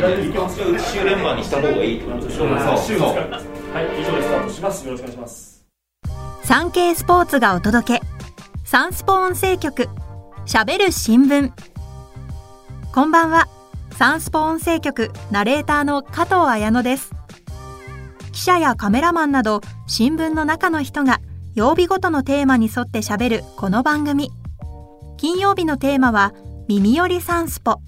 週連番にした方がいいってことでしょそうはい以上でスタートしますよろしくお願いします産経スポーツがお届け。サンスポ音声局。しゃべる新聞。こんばんは。サンスポ音声局。ナレーターの加藤綾乃です。記者やカメラマンなど新聞の中の人が曜日ごとのテーマに沿ってしゃべるこの番組。金曜日のテーマは耳よりサンスポ。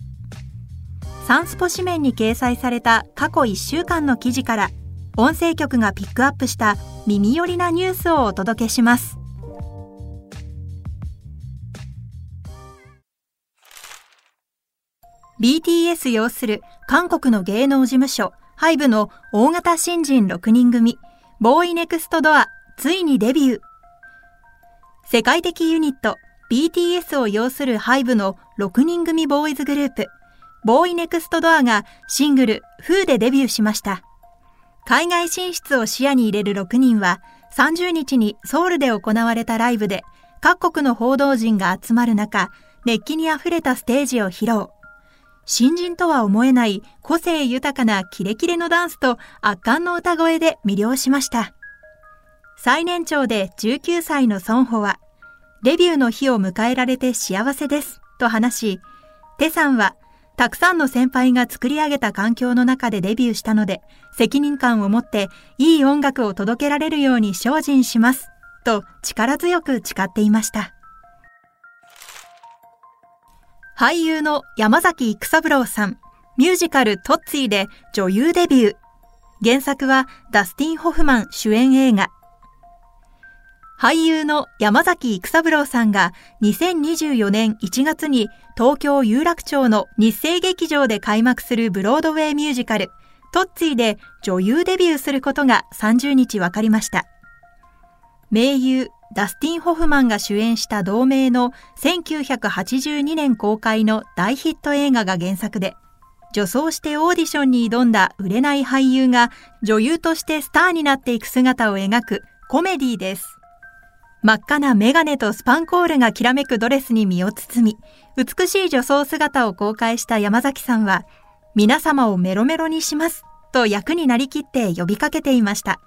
サンスポ紙面に掲載された過去1週間の記事から音声局がピックアップした耳寄りなニュースをお届けします。BTS 擁する韓国の芸能事務所ハイブの大型新人6人組ボーイネクストドアついにデビュー。世界的ユニット BTS を擁するハイブの6人組ボーイズグループボーイネクストドアがシングル FOO でデビューしました。海外進出を視野に入れる6人は30日にソウルで行われたライブで各国の報道陣が集まる中熱気にあふれたステージを披露。新人とは思えない個性豊かなキレキレのダンスと圧巻の歌声で魅了しました。最年長で19歳のソンホはデビューの日を迎えられて幸せですと話しテさんはたくさんの先輩が作り上げた環境の中でデビューしたので、責任感を持っていい音楽を届けられるように精進します。と力強く誓っていました。俳優の山崎育三郎さん、ミュージカルトッツィで女優デビュー。原作はダスティン・ホフマン主演映画俳優の山崎育三郎さんが2024年1月に東京有楽町の日生劇場で開幕するブロードウェイミュージカルトッツィで女優デビューすることが30日分かりました。名優ダスティン・ホフマンが主演した同名の1982年公開の大ヒット映画が原作で、女装してオーディションに挑んだ売れない俳優が女優としてスターになっていく姿を描くコメディーです。真っ赤なメガネとスパンコールがきらめくドレスに身を包み、美しい女装姿を公開した山崎さんは、皆様をメロメロにしますと役になりきって呼びかけていました。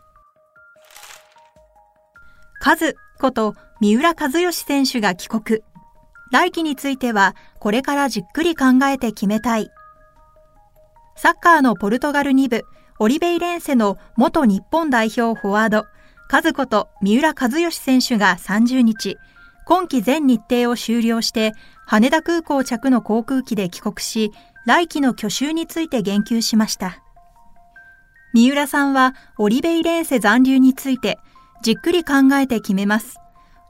カズこと三浦知良選手が帰国。来季については、これからじっくり考えて決めたい。サッカーのポルトガル2部、オリベイレンセの元日本代表フォワード、和子と三浦知良選手が30日、今季全日程を終了して、羽田空港着の航空機で帰国し、来季の去就について言及しました。三浦さんは、オリベイレンセ残留について、じっくり考えて決めます。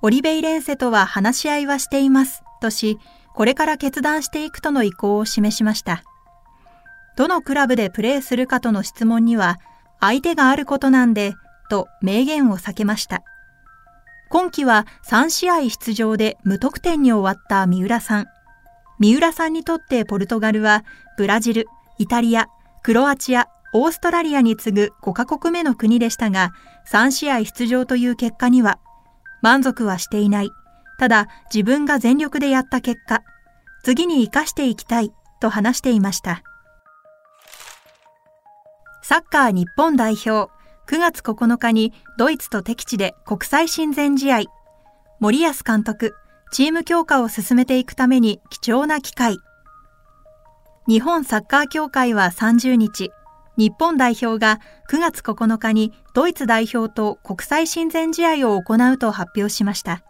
オリベイレンセとは話し合いはしています、とし、これから決断していくとの意向を示しました。どのクラブでプレーするかとの質問には、相手があることなんで、と明言を避けました。今季は3試合出場で無得点に終わった三浦さん。三浦さんにとってポルトガルはブラジル、イタリア、クロアチア、オーストラリアに次ぐ5カ国目の国でしたが、3試合出場という結果には満足はしていない。ただ自分が全力でやった結果、次に活かしていきたいと話していました。サッカー日本代表、9月9日にドイツと敵地で国際親善試合。森保監督、チーム強化を進めていくために貴重な機会。日本サッカー協会は30日、日本代表が9月9日にドイツ代表と国際親善試合を行うと発表しました。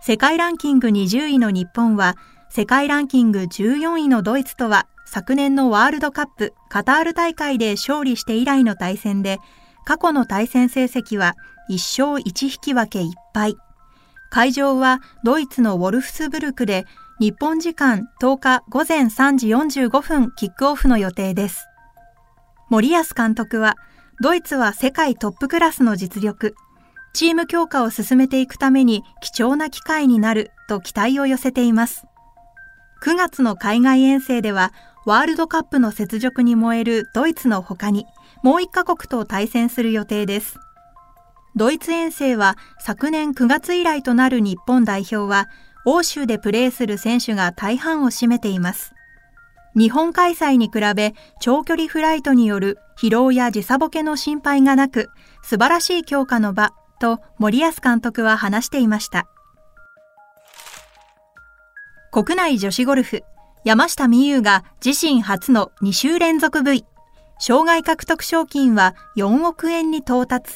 世界ランキング20位の日本は、世界ランキング14位のドイツとは昨年のワールドカップカタール大会で勝利して以来の対戦で過去の対戦成績は1勝1引き分け1敗。会場はドイツのウォルフスブルクで日本時間10日午前3時45分キックオフの予定です。森保監督はドイツは世界トップクラスの実力、チーム強化を進めていくために貴重な機会になると期待を寄せています。9月の海外遠征ではワールドカップの雪辱に燃えるドイツの他にもう一カ国と対戦する予定です。ドイツ遠征は昨年9月以来となる日本代表は欧州でプレーする選手が大半を占めています。日本開催に比べ長距離フライトによる疲労や時差ボケの心配がなく素晴らしい強化の場と森保監督は話していました。国内女子ゴルフ山下美夢有が自身初の2週連続 V 障害獲得賞金は4億円に到達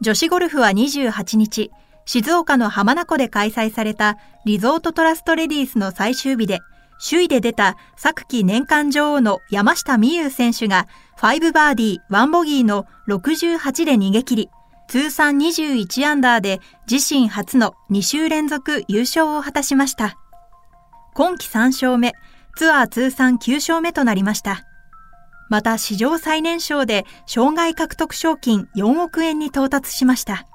女子ゴルフは28日静岡の浜名湖で開催されたリゾートトラストレディースの最終日で首位で出た昨季年間女王の山下美夢有選手が5バーディー1ボギーの68で逃げ切り通算21アンダーで自身初の2週連続優勝を果たしました。今季3勝目、ツアー通算9勝目となりました。また史上最年少で障害獲得賞金4億円に到達しました。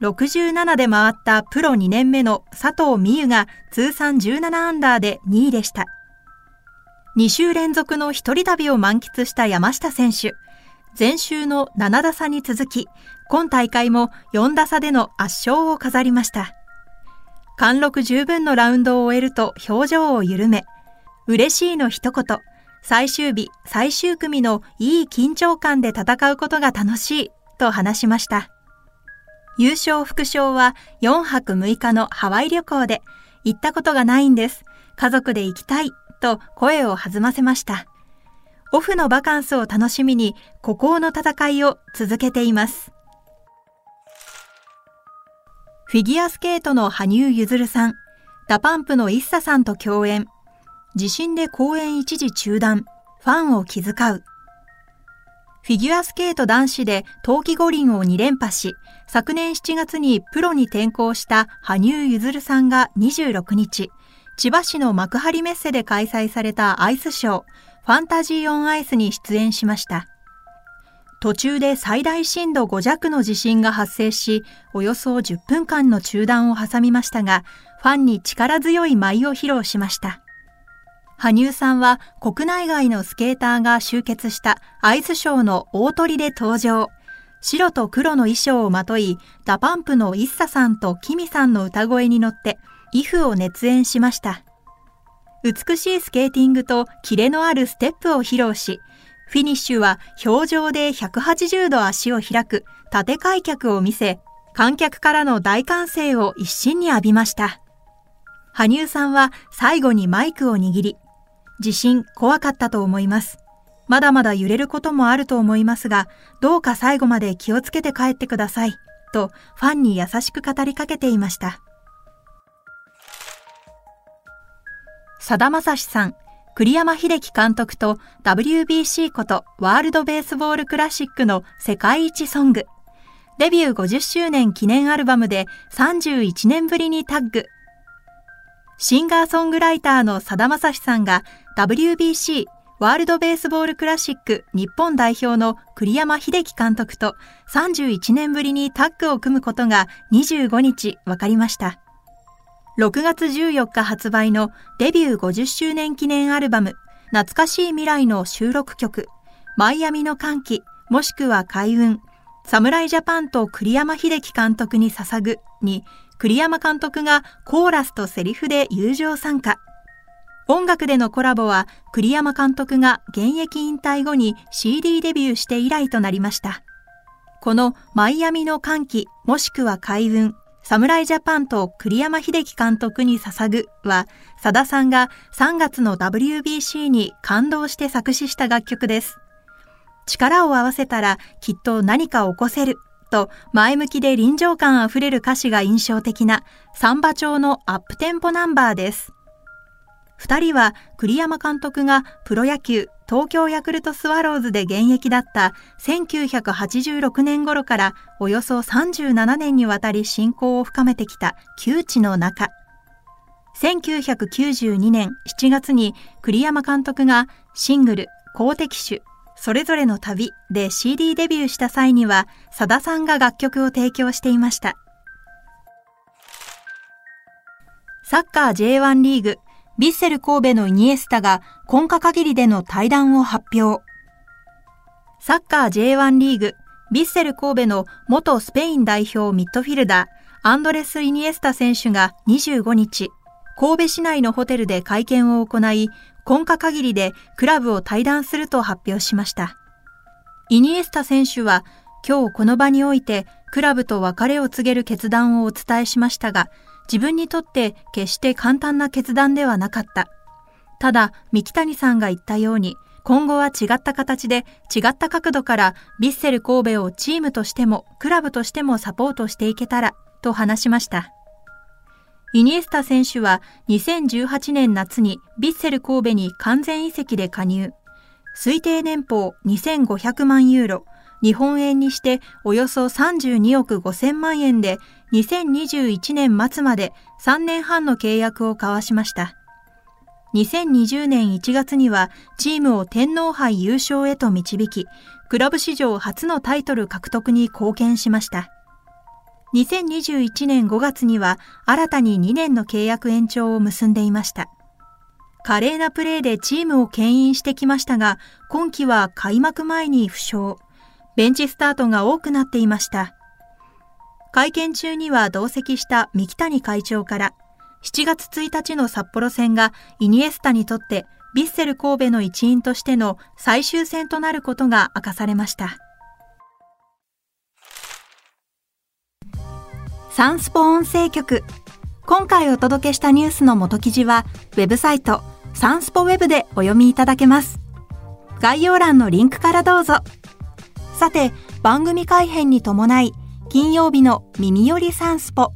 67で回ったプロ2年目の佐藤美優が通算17アンダーで2位でした。2週連続の一人旅を満喫した山下選手。前週の7打差に続き、今大会も4打差での圧勝を飾りました。貫禄十分のラウンドを終えると表情を緩め、嬉しいの一言、最終日、最終組のいい緊張感で戦うことが楽しいと話しました。優勝副賞は4泊6日のハワイ旅行で、行ったことがないんです。家族で行きたいと声を弾ませました。オフのバカンスを楽しみに、孤高の戦いを続けています。フィギュアスケートの羽生結弦さん、DA PUMPの ISSAさんと共演。地震で公演一時中断、ファンを気遣う。フィギュアスケート男子で冬季五輪を2連覇し、昨年7月にプロに転向した羽生結弦さんが26日、千葉市の幕張メッセで開催されたアイスショー、 Fantasy on Ice に出演しました。途中で最大震度5弱の地震が発生し、およそ10分間の中断を挟みましたが、ファンに力強い舞を披露しました。羽生さんは国内外のスケーターが集結したアイスショーの大トリで登場。白と黒の衣装をまとい、 DA PUMPの ISSAさんと KIMIさんの歌声に乗って、イフを熱演しました。美しいスケーティングとキレのあるステップを披露し、フィニッシュは氷上で180度足を開く縦開脚を見せ、観客からの大歓声を一身に浴びました。羽生さんは最後にマイクを握り、地震怖かったと思います。まだまだ揺れることもあると思いますが、どうか最後まで気をつけて帰ってください。とファンに優しく語りかけていました。さだまさしさん、栗山秀樹監督と WBC ことワールドベースボールクラシックの世界一ソング。デビュー50周年記念アルバムで31年ぶりにタッグ。シンガーソングライターのさだまさしさんが WBC ワールドベースボールクラシック日本代表の栗山秀樹監督と31年ぶりにタッグを組むことが25日分かりました。6月14日発売のデビュー50周年記念アルバム、懐かしい未来の収録曲、マイアミの歓喜、もしくは開運、侍ジャパンと栗山秀樹監督に捧ぐに、栗山監督がコーラスとセリフで友情参加。音楽でのコラボは栗山監督が現役引退後に CD デビューして以来となりました。このマイアミの歓喜もしくは開運侍ジャパンと栗山英樹監督に捧ぐは、佐田さんが3月の WBC に感動して作詞した楽曲です。力を合わせたらきっと何か起こせると前向きで臨場感あふれる歌詞が印象的なサンバ調のアップテンポナンバーです。二人は栗山監督がプロ野球東京ヤクルトスワローズで現役だった1986年頃からおよそ37年にわたり親交を深めてきた旧知の中。1992年7月に栗山監督がシングル、公的種、それぞれの旅で CD デビューした際には、さださんが楽曲を提供していました。サッカー J1 リーグ、ビッセル神戸のイニエスタが今夏限りでの対談を発表。サッカー J1 リーグ、ビッセル神戸の元スペイン代表ミッドフィルダー、アンドレス・イニエスタ選手が25日、神戸市内のホテルで会見を行い、今夏限りでクラブを退団すると発表しました。イニエスタ選手は今日この場においてクラブと別れを告げる決断をお伝えしましたが、自分にとって決して簡単な決断ではなかった。ただ、三木谷さんが言ったように、今後は違った形で違った角度からヴィッセル神戸をチームとしてもクラブとしてもサポートしていけたらと話しました。イニエスタ選手は2018年夏にヴィッセル神戸に完全移籍で加入。推定年俸2500万ユーロ、日本円にしておよそ32億5000万円で2021年末まで3年半の契約を交わしました。2020年1月にはチームを天皇杯優勝へと導き、クラブ史上初のタイトル獲得に貢献しました。2021年5月には新たに2年の契約延長を結んでいました。華麗なプレーでチームを牽引してきましたが、今季は開幕前に負傷。ベンチスタートが多くなっていました。会見中には同席した三木谷会長から、7月1日の札幌戦がイニエスタにとってヴィッセル神戸の一員としての最終戦となることが明かされました。サンスポ音声局。今回お届けしたニュースの元記事は、ウェブサイト、サンスポウェブでお読みいただけます。概要欄のリンクからどうぞ。さて、番組改編に伴い、金曜日の耳よりサンスポ。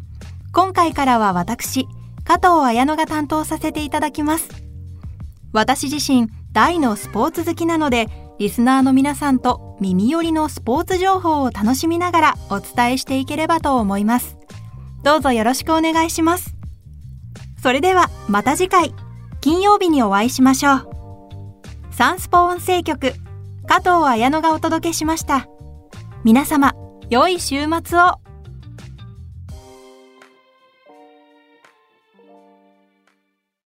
今回からは私、加藤綾乃が担当させていただきます。私自身、大のスポーツ好きなので、リスナーの皆さんと耳寄りのスポーツ情報を楽しみながらお伝えしていければと思います。どうぞよろしくお願いします。それではまた次回、金曜日にお会いしましょう。サンスポ音声局加藤綾乃がお届けしました。皆様、良い週末を